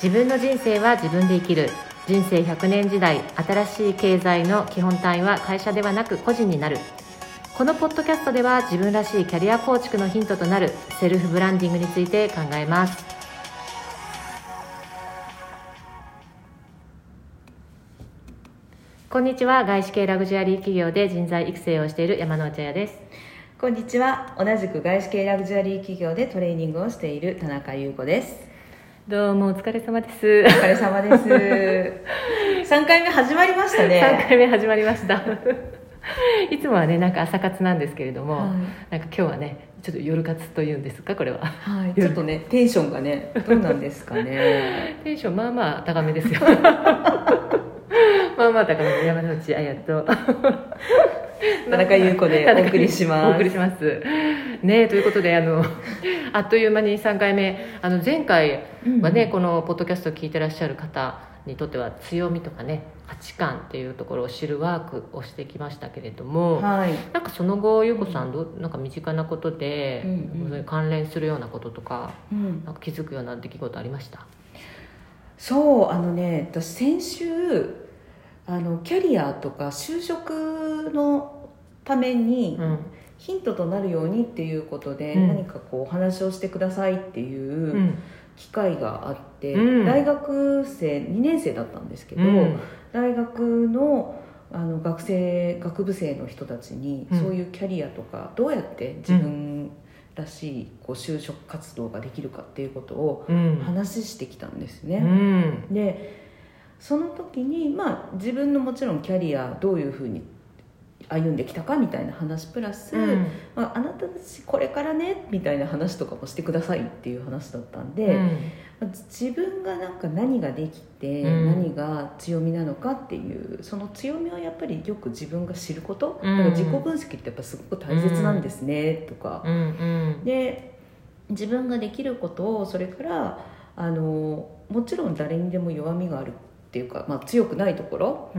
自分の人生は自分で生きる。人生100年時代新しい経済の基本単位は会社ではなく個人になる。このポッドキャストでは自分らしいキャリア構築のヒントとなるセルフブランディングについて考えます。こんにちは外資系ラグジュアリー企業で人材育成をしている山内彩です。こんにちは同じく外資系ラグジュアリー企業でトレーニングをしている田中優子です。どうもお疲れ様です。お疲れ様です。3回目始まりましたね。3回目始まりました。いつもはねなんか朝活なんですけれども、はい、なんか今日はねちょっと夜活というんですかこれは。はい。ちょっとねテンションがねどうなんですかね。テンションまあまあ高めですよ。まあまあ高め。山内綾と 田中優子でお送りします。お送りします。ねということであの あっという間に3回目。あの前回はね、うん、このポッドキャストを聞いてらっしゃる方にとっては強みとかね価値観っていうところを知るワークをしてきましたけれども、はい、なんかその後優子さんどなんか身近なことで、うんうん、関連するようなこととか,、うん、なんか気づくような出来事ありました？そうあのね私先週あのキャリアとか就職のために、ヒントとなるようにっていうことで、何かこうお話をしてくださいっていう機会があって、うん、大学生2年生だったんですけど、うん、大学のあの学生学部生の人たちに、そういうキャリアとかどうやって自分らしいこう就職活動ができるかっていうことを話してきたんですね。でその時にまあ自分のもちろんキャリアどういうふうに歩んできたかみたいな話プラス、うん、まあ、あなたたちこれからねみたいな話とかもしてくださいっていう話だったんで、うん、まあ、自分がなんか何ができて、何が強みなのかっていうその強みはやっぱりよく自分が知ること、だから自己分析ってやっぱすごく大切なんですね、とか、で自分ができることをそれからあのもちろん誰にでも弱みがあるっていうか、まあ、強くないところ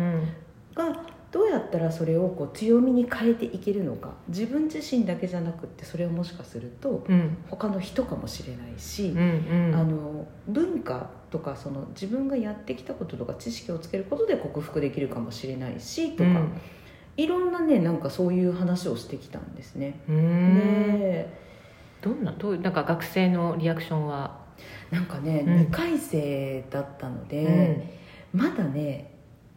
が、どうやったらそれをこう強みに変えていけるのか。自分自身だけじゃなくってそれをもしかすると他の人かもしれないし、うんうん、あの文化とかその自分がやってきたこととか知識をつけることで克服できるかもしれないしとか、うん、いろんなねなんかそういう話をしてきたんですね。でどんなどうなんか学生のリアクションは？なんかね、うん、2回生だったので、まだね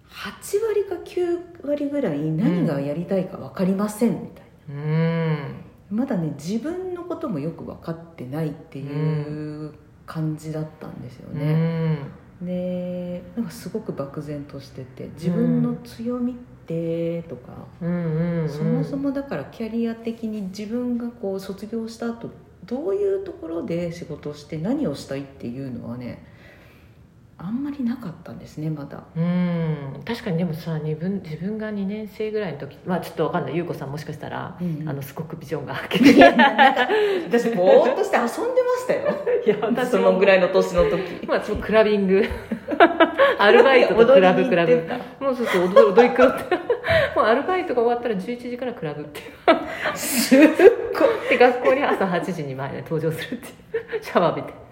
8割か9割ぐらい何がやりたいか分かりませんみたいな、うん、まだね自分のこともよく分かってないっていう感じだったんですよね、うん、でなんかすごく漠然としてて自分の強みってとか、うん、そもそもだからキャリア的に自分がこう卒業した後どういうところで仕事をして何をしたいっていうのはねあんまりなかったんですねまだ。うん。確かにでもさ自分自分が2年生ぐらいの時まあちょっと分かんない。優子さんもしかしたら、うんうん、あのすごくビジョンが開けて。私ぼーっとして遊んでましたよ。いや私そのぐらいの年の時。まあそのクラビング。アルバイトとクラブクラブ。もうそうそう踊り狂って。もうアルバイトが終わったら11時からクラブっていう。10個って学校に朝8時に前で登場するってシャワー浴びて。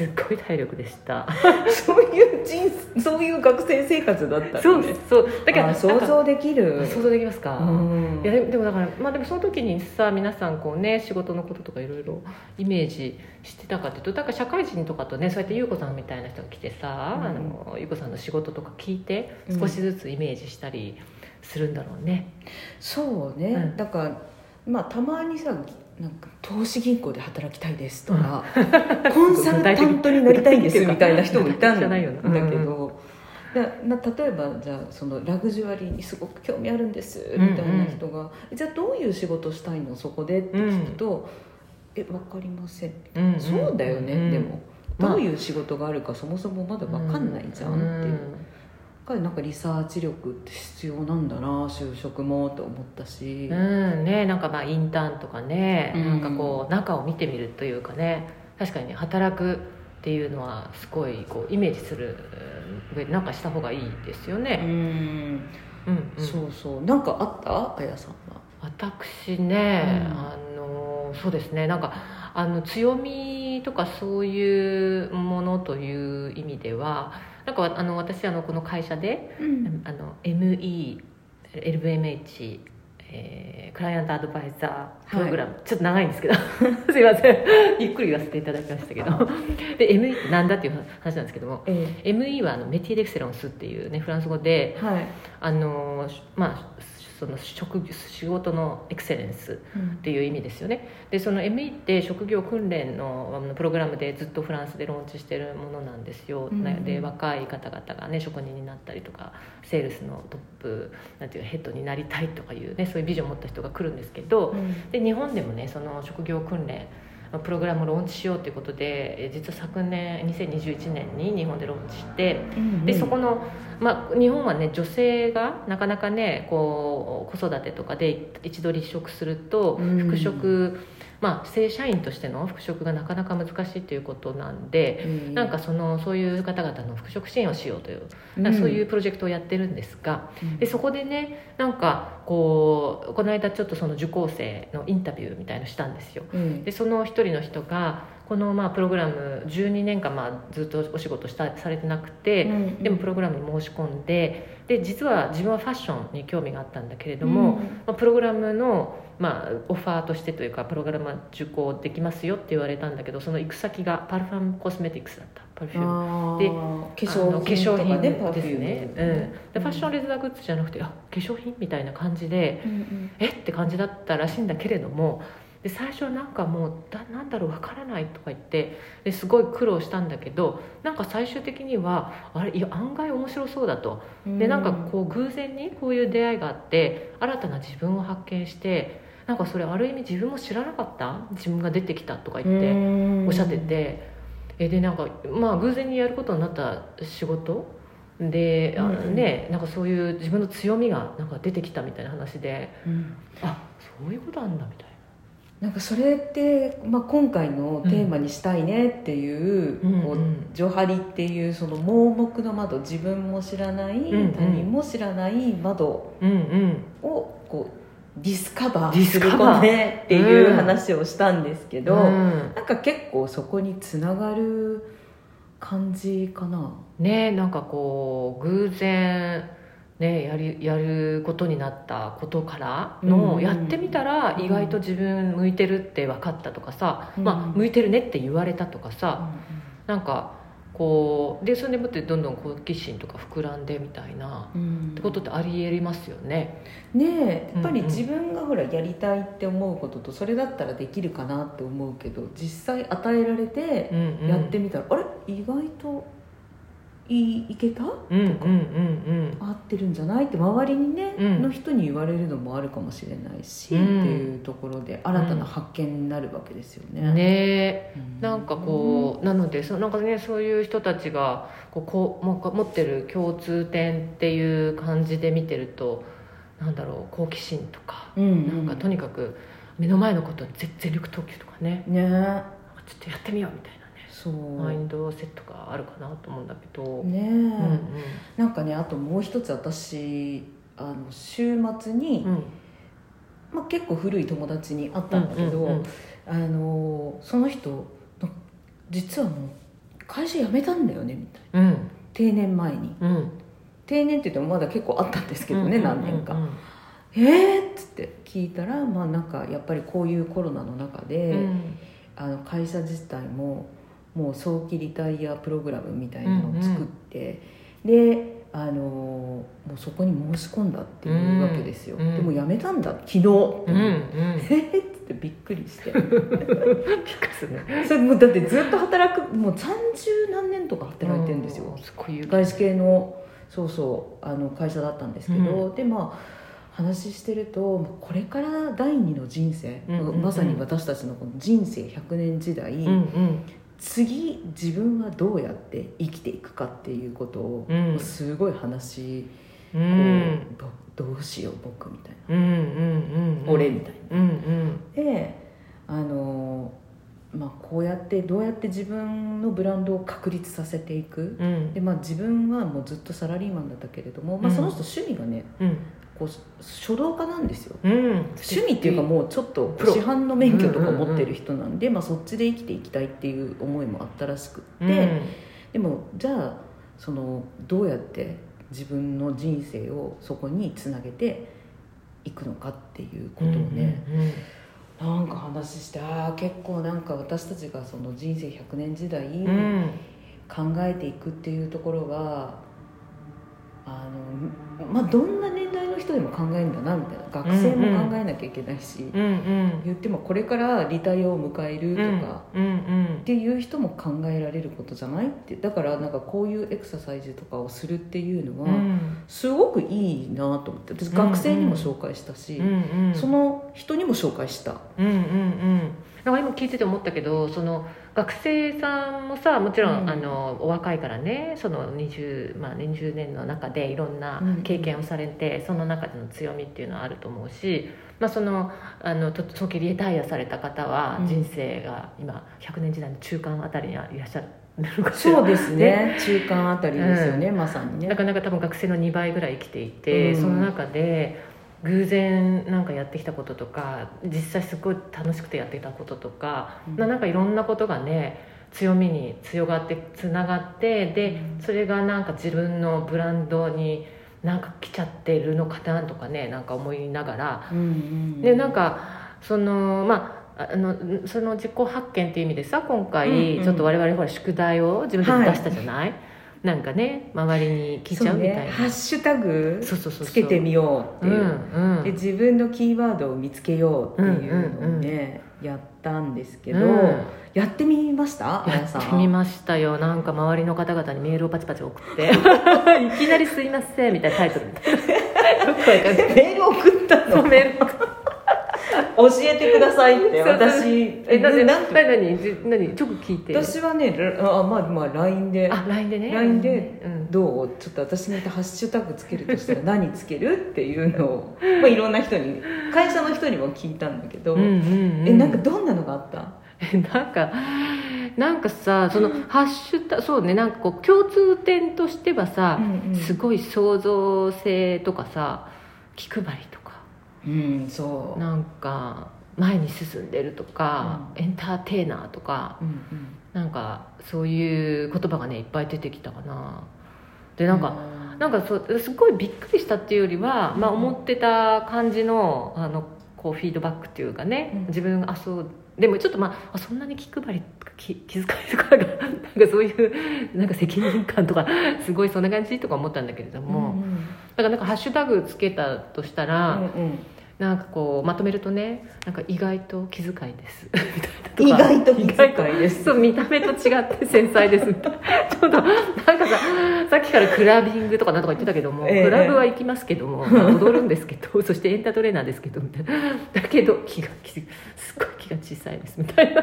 すっごい体力でした。そういう人生そういう学生生活だったそうですそう。だから想像できる。想像できますか、いやでもだからまあでもその時にさ皆さんこうね仕事のこととかいろいろイメージしてたかっていうとだから社会人とかとねそうやって優子さんみたいな人が来てさ、うん、あの優子さんの仕事とか聞いて少しずつイメージしたりするんだろうね、うん、そうね、うん、だからまあたまにさなんか投資銀行で働きたいですとか、うん、コンサルタントになりたいんですみたいな人もいたんだけど。だな例えばじゃあそのラグジュアリーにすごく興味あるんですみたいな人が、うん。うん、じゃあどういう仕事したいの？そこでって聞くと「うん、え分かりません」うんうん、そうだよね、うん、でも。どういう仕事があるかそもそもまだ分かんないじゃんっていう。ぱりなんかリサーチ力って必要なんだな就職もと思ったし。うんねなんかまあインターンとかね、うん、なんかこう中を見てみるというかね。確かに、ね、働くっていうのはすごいこうイメージする上でなんかした方がいいですよね。うん、うんうん、そうそう。なんかあった？あやさんは？私ね、うん、あのそうですね。なんかあの強みとかそういうものという意味ではなんかあの私あのこの会社で、うん、あの ME LVMH えー、クライアントアドバイザープログラム、はい、ちょっと長いんですけど。すいません。ゆっくり言わせていただきましたけど。で ME って何だっていう話なんですけども、えー、ME はあのメティ・デクセロンスっていうねフランス語で、はい、あのまあその職仕事のエクセレンスっていう意味ですよね、うん、でその ME って職業訓練のプログラムでずっとフランスでローンチしてるものなんですよ、うん、で若い方々がね職人になったりとかセールスのトップなんていうヘッドになりたいとかいうねそういうビジョンを持った人が来るんですけど、うん、で日本でもねその職業訓練プログラムをローンチしようということで実は昨年2021年に日本でローンチして、うんうん、でそこの、まあ、日本はね女性がなかなかねこう子育てとかで一度離職すると復職、うんまあ、正社員としての復職がなかなか難しいということなんで、うん、なんかそのそういう方々の復職支援をしようという、うん、そういうプロジェクトをやってるんですが、うん、でそこでねなんかこうこの間ちょっとその受講生のインタビューみたいのしたんですよ。でその一人の人がこのまあプログラム12年間まあずっとお仕事したされてなくて、うんうん、でもプログラムに申し込んでで実は自分はファッションに興味があったんだけれども、うん、まあ、プログラムの、まあ、オファーとしてというかプログラム受講できますよって言われたんだけどその行く先がパルファムコスメティクスだった。パルフュームで化粧品ですね、うん、でファッションレザーグッズじゃなくてあ化粧品みたいな感じで、うんうん、えって感じだったらしいんだけれどもで最初なんかもうだなんだろうわからないとか言ってですごい苦労したんだけどなんか最終的にはあれいや案外面白そうだと。でなんかこう偶然にこういう出会いがあって新たな自分を発見してなんかそれある意味自分も知らなかった？自分が出てきたとか言っておっしゃってて。えでなんかまあ偶然にやることになった仕事？で、あねなんかそういう自分の強みがなんか出てきたみたいな話で、うん、あそういうことあんだみたいな。なんかそれって、まあ、今回のテーマにしたいねっていう,、こうジョハリっていうその盲目の窓自分も知らない、他人も知らない窓をこうディスカバーねっていう話をしたんですけど、うん、なんか結構そこにつながる感じかな。ねなんかこう偶然ね、やりやることになったことからの、やってみたら意外と自分向いてるって分かったとかさ、まあ、向いてるねって言われたとかさ、うなんかこうでそれでもってどんどん好奇心とか膨らんでみたいな、ってことってありえますよね。ねやっぱり自分がほらやりたいって思うこととそれだったらできるかなって思うけど実際与えられてやってみたら、あれ？意外と。いいけた、とか、合ってるんじゃない？って周りにね、うん、の人に言われるのもあるかもしれないし、うん、っていうところで新たな発見になるわけですよね。ね、うん、なんかこう、なのでそなんかねそういう人たちがこうこう持ってる共通点っていう感じで見てるとなんだろう好奇心とか、うんうん、なんかとにかく目の前のことに全力投球とかね。ね。ちょっとやってみようみたいな。そう。マインドセットがあるかなと思うんだけど。ねえ、うんうん、なんかねあともう一つ私あの週末に、うん、まあ、結構古い友達に会ったんだけど、うんうんうん、あのその人実はもう会社辞めたんだよねみたいな、うん、定年前に、うん、定年って言ってもまだ結構あったんですけどね、何年か。えー？っつって聞いたらまあなんかやっぱりこういうコロナの中で、あの会社自体ももう早期リタイアプログラムみたいなのを作って、うんうん、であのもうそこに申し込んだっていうわけですよ、うん、でも辞めたんだ昨日、うんうん、え？っってびっくりして。びっくりするね。それもうだってずっと働くもう30何年とか働いてるんですよ。外資系のそうそうあの会社だったんですけど、うん、でまあ話してるとこれから第二の人生、うんうんうん、まさに私たちのこの人生100年時代、うんうん、次自分はどうやって生きていくかっていうことを、すごい話、うん、どうしよう僕みたいな、うんうんうんうん、俺みたいな。うんうん、であのまあ、こうやってどうやって自分のブランドを確立させていく、うん、でまあ、自分はもうずっとサラリーマンだったけれども、まあ、その人趣味がね、うん、こう書道家なんですよ。うん。趣味っていうかもうちょっと市販の免許とか持ってる人なんで、まあ、そっちで生きていきたいっていう思いもあったらしくって、うん。でもじゃあそのどうやって自分の人生をそこにつなげていくのかっていうことをね、うんうんうん。なんか話してああ結構なんか私たちがその人生100年時代うん。考えていくっていうところがあのまあどんな年人でも考えるんだなみたいな学生も考えなきゃいけないし、うんうん。言ってもこれからリタイアを迎えるとか。うんうんっていう人も考えられることじゃないって。だからなんかこういうエクササイズとかをするっていうのはうん。すごくいいなと思って。私学生にも紹介したし、うんうん。その人にも紹介した。うんうんうんなんか今聞いてて思ったけどその学生さんもさもちろん、うん。あのお若いからねその 20,、まあ、20年の中でいろんな経験をされて、その中での強みっていうのはあると思うし、まあ、そのあのと早期リタイアされた方はうん。人生が今100年時代の中間あたりにいらっしゃるかしら。そうですね。中間あたりですよね、まさにね。なかなか多分学生の2倍ぐらい生きていて、うん。その中で偶然なんかやってきたこととか実際すごい楽しくてやってきたこととか、うん。まあなんかいろんなことがね強みに強がってつながってでうん。それがなんか自分のブランドになんか来ちゃってるのかなとかねなんか思いながら。うんうんでなんかそのまああのその自己発見っていう意味でさ今回ちょっと我々ほら宿題を自分で出したじゃない、なんかね周りに聞いちゃうみたいな。そね。ハッシュタグつけてみようっていう、うんうん。で自分のキーワードを見つけようっていうのをね、やったんですけど、うん。やってみました？あやってみましたよ。なんか周りの方々にメールをパチパチ送って。いきなり「すいません」みたいなタイトルみたいな。メール送ったの？メール教えてくださいって私。えなぜな何何じ何ちょっと聞いて私はねらあまあまあ LINE で。あ LINE でね。LINE でうんどう？ちょっと私にハッシュタグつけるとしたら何つけるっていうのを、まあ、いろんな人に会社の人にも聞いたんだけど、うんうんうん。えなんかどんなのがあった？えなんかなんかさそのハッシュタそうねなんかこう共通点としてはさ、うんうん。すごい創造性とかさ気配りとかうんそう。なんか前に進んでるとか、エンターテイナーとかうんうん。なんかそういう言葉がねいっぱい出てきたかな。でなんか、なんかそうすごいびっくりしたっていうよりは、まあ、うん思ってた感じのあのこうフィードバックっていうかね、うん。自分があそうでもちょっとまああそんなに気配りとか気気遣いとかがなんかそういうなんか責任感とかすごいそんな感じとか思ったんだけれども、うん。だからなんかハッシュタグつけたとしたら、うんうんなんかこうまとめるとねなんか意外と気遣いです。み意たいな外と気遣いです。そう見た目と違って繊細です。ちょっとなんかささっきからクラビングとかなんとか言ってたけども、ええ。クラブは行きますけども、まあ踊るんですけどそしてエンタートレーナーですけどみたいな。だけど気が気すっごい気が小さいです。みたいな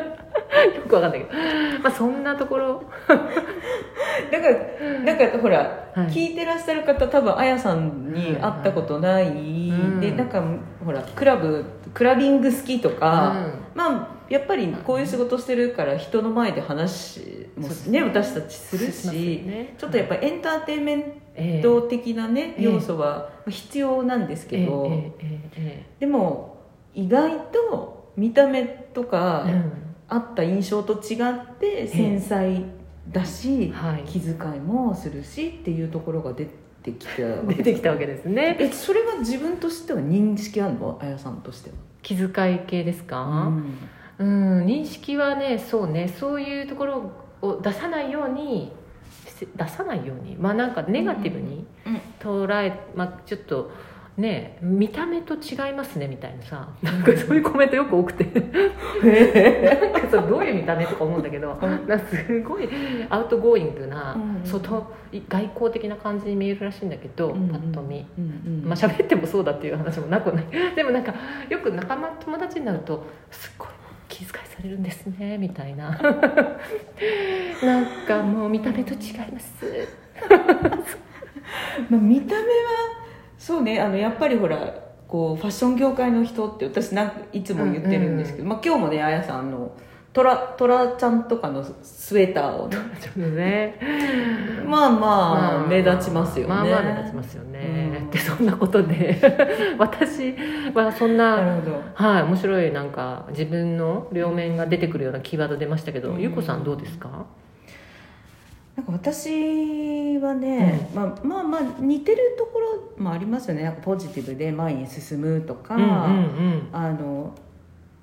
よくわかんないけど。まあそんなところ。だからなんかほら、はい。聞いてらっしゃる方多分あやさんに会ったことない、うん。でなんかほらクラブクラビング好きとか、うまあやっぱりこういう仕事してるから人の前で話もね。私たちするしね。ちょっとやっぱエンターテインメンええト的なね、ええ。要素は必要なんですけど、ええええでも意外と見た目とか、ええうんあった印象と違って繊細だし、はい。気遣いもするしっていうところが出てきた 出てきたわけですね。えそれは自分としては認識あるの？あやさんとしては、気遣い系ですか、うん、認識はねそうね。そういうところを出さないように出さないように？まあなんかネガティブにうん。捉え、まあ、ちょっとね見た目と違いますねみたいなさ。なんかそういうコメントよく多くて。なんかそうどういう見た目とか思うんだけどなんかすごい outgoing な、うん外外向的な感じに見えるらしいんだけど、うんパッと見。うんうんまあ喋ってもそうだっていう話もなくはない。でもなんかよく仲間友達になるとすっごい気遣いされるんですねみたいな。なんかもう見た目と違います。まあ、見た目はそうねあのやっぱりほらこうファッション業界の人って私なんかいつも言ってるんですけど、まあ、今日もねあやさんのトラトラちゃんとかのスウェーターをね。まあまあ目立ちますよね。まあまあ目立ちますよね、うん。でそんなことで。私はそんなはい面白いなんか自分の両面が出てくるようなキーワード出ましたけど、うん。ゆうこさんどうですか？なんか私はね、まあ、まあまあ似てるところもありますよね。なんかポジティブで前に進むとか、うんうんあの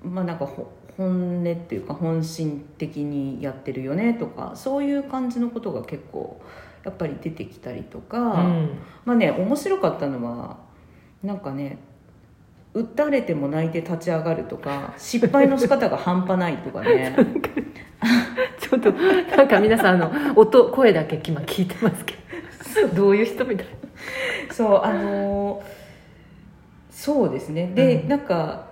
まあなんかほ本音っていうか本心的にやってるよねとかそういう感じのことが結構やっぱり出てきたりとか、うん。うんまあね面白かったのはなんかね打たれても泣いて立ち上がるとか失敗の仕方が半端ないとかね ちょっとなんか皆さんあの音声だけ今聞いてますけど。どういう人みたいそうあのーそうですね。で、うん。なんか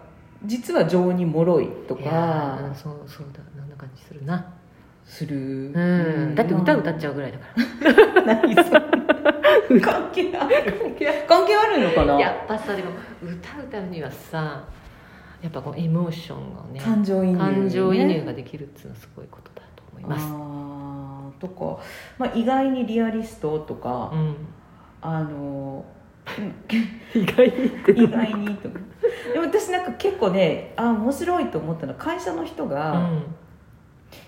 実は情に脆いといやかーそうそうだ。そんな感じするな、する、うん、だって歌歌っちゃゃうぐらいだから。う 何それ。関係ある。関係ある。のかな？やっぱさでも歌歌うにはさやっぱこうエモーションがね感情移入、ね、感情移入ができるっていうのはすごいことだいます、あーとか、まあ、意外にリアリストとか、うん、あの 意外にって意外にとか。でも私なんか結構ねあ面白いと思ったのは会社の人うがん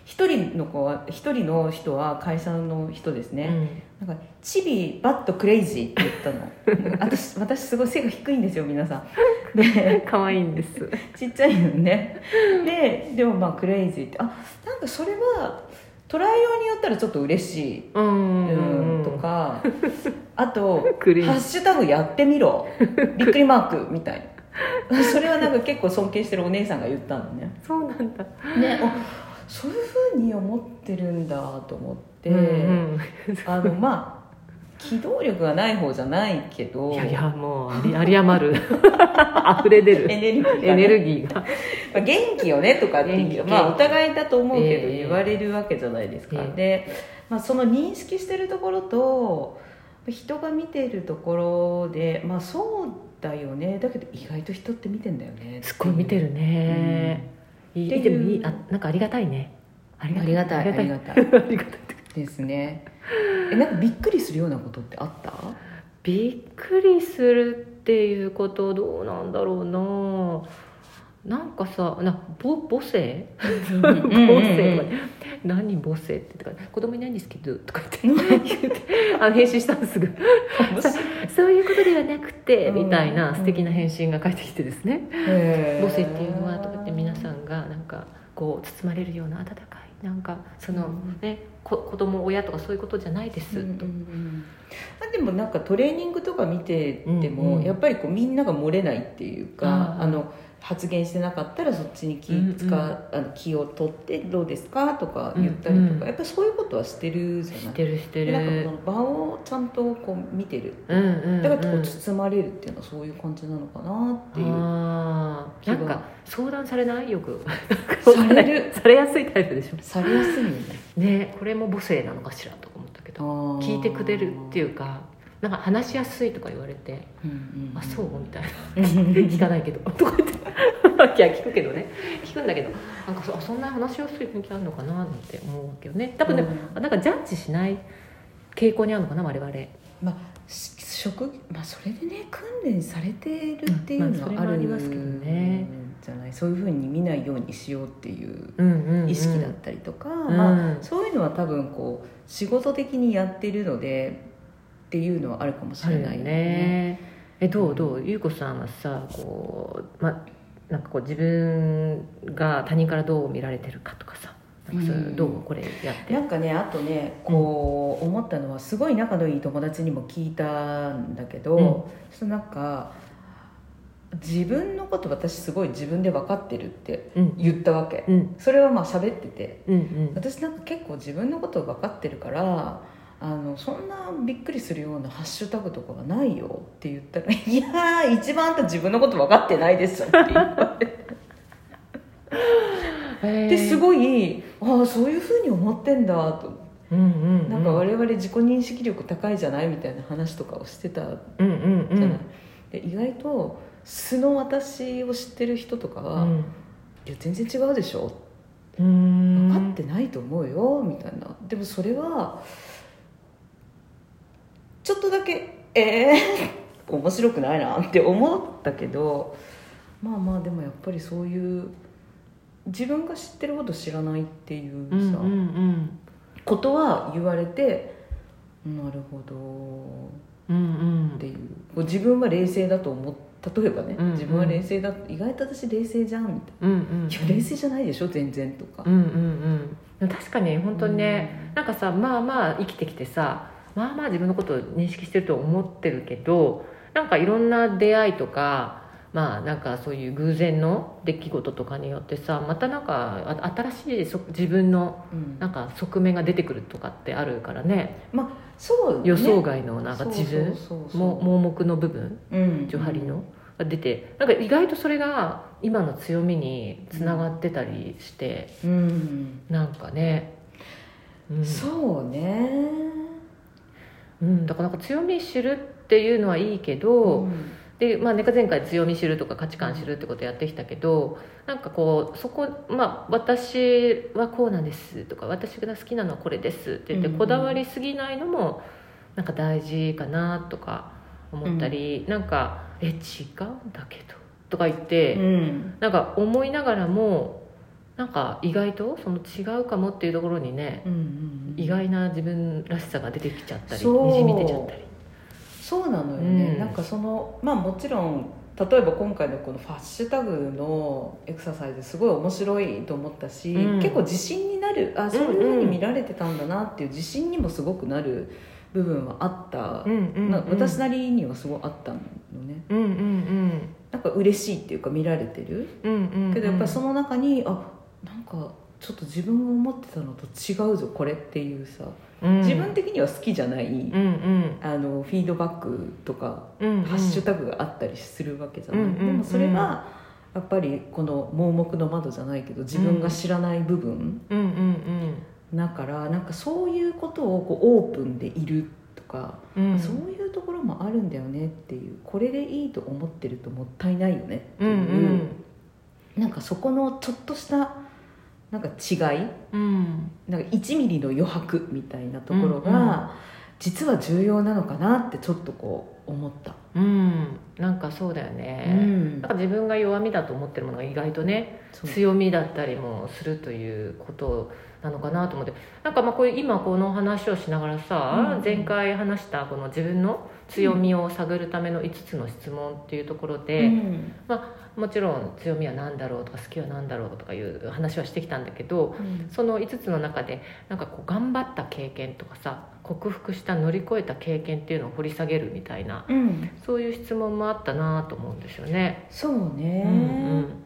一、人の子は一人の人は会社の人ですね、なんか「チビバットクレイジー」って言ったの。私私すごい背が低いんですよ皆さん。で可愛いんです。ちっちゃいのね。ででもまあクレイジーってあなんかそれは捉えようによったらちょっと嬉しい、うんうん、とかあと「クレイジー。ハッシュタグやってみろ」びっくりマークみたいな。それはなんか結構尊敬してるお姉さんが言ったのね。そうなんだ。ねあそういうふうに思ってるんだと思って、うんうん。あのまあ機動力がない方じゃないけどいやいやもうあり有り余る。溢れ出る。エネルギーがね、エネルギーが。まあ、元気よねとかってまあお互いだと思うけどええ。言われるわけじゃないですか、ええ。で、まあ、その認識してるところと人が見てるところでまあそうだよね。だけど意外と人って見てんだよねすっごい見てるね、いいいうでもいいあなんかありがたいね。あありがたい。ありがたい。ありがたい。ですね。えなんかびっくりするようなことってあった？びっくりするっていうことどうなんだろうななんかさなぼ母性？母性とかね何母性ってとか子供いないんですけどとか言って。あの返信したんですぐさそういうことではなくてうん。みたいな素敵な返信が返ってきてですね。母性っていうのはとかって皆さんがなんかこう包まれるような温かいなんかそのうん。ねこ子供親とかそういうことじゃないです、うんうんあでもなんかトレーニングとか見てても、うんうんやっぱりこうみんなが漏れないっていうかあの発言してなかったらそっちに気使、うんうんあの気を取ってどうですか？とか言ったりとか、うんうんやっぱりそういうことはしてるじゃない？してるしてる。でなんかこの場をちゃんとこう見てる。うんうんうん。だからこう包まれるっていうのはそういう感じなのかなっていう、なんか相談されない？よく。される？されやすいタイプでしょ。されやすいよね。ねこれも母性なのかしらとか思ったけど聞いてくれるっていうかなんか話しやすいとか言われてうんうんうん。あそう？みたいな。う ん聞かないけど。とか言って。いや聞くけどね。聞くんだけど。なんかそあそんな話しやすい雰囲気あるのかななんて思うわけどね。多分ね、うなんかジャッジしない傾向にあるのかな我々。まあし職まあそれでね訓練されてるっていうのうんまあそれもあはあるりますけどね。じゃない？そういうふうに見ないようにしようっていう意識だったりとか、ん。まあ、そういうのは多分こう仕事的にやってるのでっていうのはあるかもしれないあるよね。えどう？どう？優子さんはさこうまなんかこう自分が他人からどう見られてるかとかさなんかそううん。どうこれやって？なんかねあとねこう思ったのはすごい仲のいい友達にも聞いたんだけど、うん。そのなんか自分のこと私すごい自分で分かってるってうん。言ったわけ、うん。それはまあ喋ってて。うんうん。私なんか結構自分のこと分かってるからあのそんなびっくりするようなハッシュタグとかはないよって言ったら「いやー一番あんた自分のこと分かってないですよ」って言われて。ですい、ごいああそういうふうに思ってんだと。うんうんうん、なんか我々自己認識力高いじゃないみたいな話とかをしてたじうんうんうゃない、ん。で意外と素の私を知ってる人とかは「うん。いや全然違うでしょ」うん。分かってないと思うよみたいな。でもそれはちょっとだけえー、面白くないなって思ったけどまあまあでもやっぱりそういう自分が知ってること知らないっていうさ、うんうんうんことは言われてなるほど。うんうん。っていう自分は冷静だと思っ例えばね、うんうん。自分は冷静だ意外と私冷静じゃんみたいうんうん。な「いや冷静じゃないでしょ全然」とか。うんうんうん。確かに本当にね、なんかさまあまあ生きてきてさまあまあ自分のことを認識してると思ってるけどなんかいろんな出会いとかまあなんかそういう偶然の出来事とかによってさまたなんかあ新しいそ自分のうん。なんか側面が出てくるとかってあるからね。そうね。予想外のなんか自分も盲目の部分うん。ジョハリのが出てなんか意外とそれが今の強みにつながってたりして、うん、なんかね、うん。そうねうん、だからなんか強み知るっていうのはいいけど、うん。でまあ、ね前回強み知るとか価値観知るってことやってきたけどなんかこうそこ、まあ、私はこうなんですとか私が好きなのはこれですって言って、うんうん。こだわりすぎないのもなんか大事かなとか思ったり、なんか「え違うんだけど」とか言って、うん。なんか思いながらもなんか意外とその違うかもっていうところにね、うんうん意外な自分らしさが出てきちゃったりにじみ出ちゃったり。そうなのよね、うん。なんかそのまあもちろん例えば今回のこのファッシュタグのエクササイズすごい面白いと思ったし、うん。結構自信になる。あそういうふうに見られてたんだなっていう自信にもすごくなる部分はあった、うんうんうん。な私なりにはすごいあったのね。うんうんなんか嬉しいっていうか見られてる。うんうんうん。うんけどやっぱりその中にあなんかちょっと自分が思ってたのと違うぞこれっていうさ、うん。自分的には好きじゃない、うんうん。あのフィードバックとかうんうん。ハッシュタグがあったりするわけじゃない、うんうんうん。でもそれがやっぱりこの盲目の窓じゃないけど自分が知らない部分、うんうんだからなんかそういうことをこうオープンでいるとか、うん。うんそういうところもあるんだよねっていうこれでいいと思ってるともったいないよねってう。いう、ん。なんかそこのちょっとしたなんか違い？うん。なんか1ミリの余白みたいなところうんうん。が実は重要なのかなってちょっとこう思った。うん。なんかそうだようね、ん。なんか自分が弱みだと思ってるものが意外とね強みだったりもするということなのかなと思って。なんかまあこう今この話をしながらさ、うん。前回話したこの自分の強みを探るための5つの質問っていうところで、うん。もちろん強みは何だろうとか好きは何だろうとかいう話はしてきたんだけどその5つの中でなんかこう頑張った経験とかさ克服した乗り越えた経験っていうのを掘り下げるみたいなうん、そういう質問もあったなと思うんですよね。そうね、うんうん。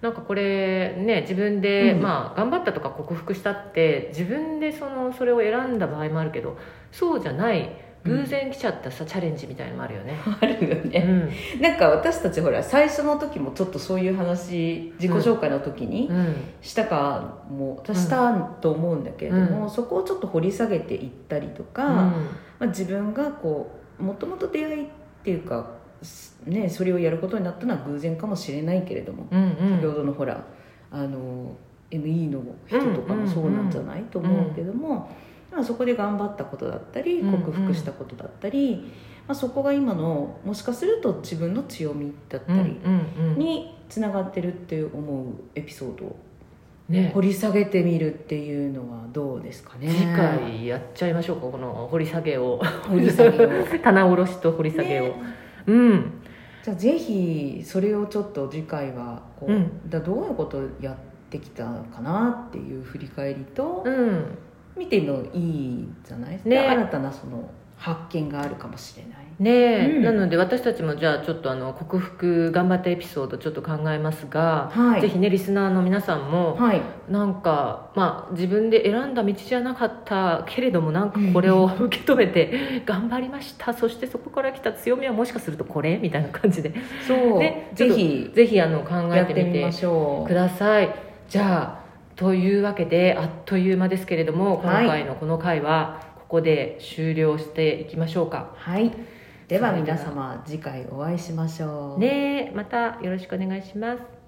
なんかこれね自分で、うん。まあ頑張ったとか克服したって自分でそのそれを選んだ場合もあるけどそうじゃない偶然来ちゃったさ、チャレンジみたいのもあるよね。あるようね、ん。なんか私たちほら最初の時もちょっとそういう話自己紹介の時にうん。したかも私したと思うんだけれども、うそこをちょっと掘り下げていったりとか、まあ、自分がこうもともと出会いっていうか、ね、それをやることになったのは偶然かもしれないけれども、うんうん。先ほどのほらあの ME の人とかもそうなんじゃない、と思うけども、まあ、そこで頑張ったことだったりうんうん。克服したことだったり、まあ、そこが今のもしかすると自分の強みだったうんりうんうん。につながってるって思うエピソードをね。掘り下げてみるっていうのはどうですかね。次回やっちゃいましょうかこの掘り下げを。掘り下げを。棚卸しと掘り下げを、ね。うん。じゃあぜひそれをちょっと次回はこう、うん。だどういうことをやってきたかなっていう振り返りと、うん見てのいいじゃない？ですか、ね新たなその発見があるかもしれない。ねえ、うん。なので私たちもじゃあちょっとあの克服頑張ったエピソードちょっと考えますが、はい。ぜひねリスナーの皆さんも、はい。なんかまあ自分で選んだ道じゃなかったけれどもなんかこれを 受け止めて頑張りました。そしてそこから来た強みはもしかするとこれみたいな感じで。そう、ねぜひぜひあの考やえてみてください。じゃあというわけであっという間ですけれども今はい。回のこの回はここで終了していきましょうか。うはい。では皆様次回お会いしましょう。ねえまたよろしくお願いします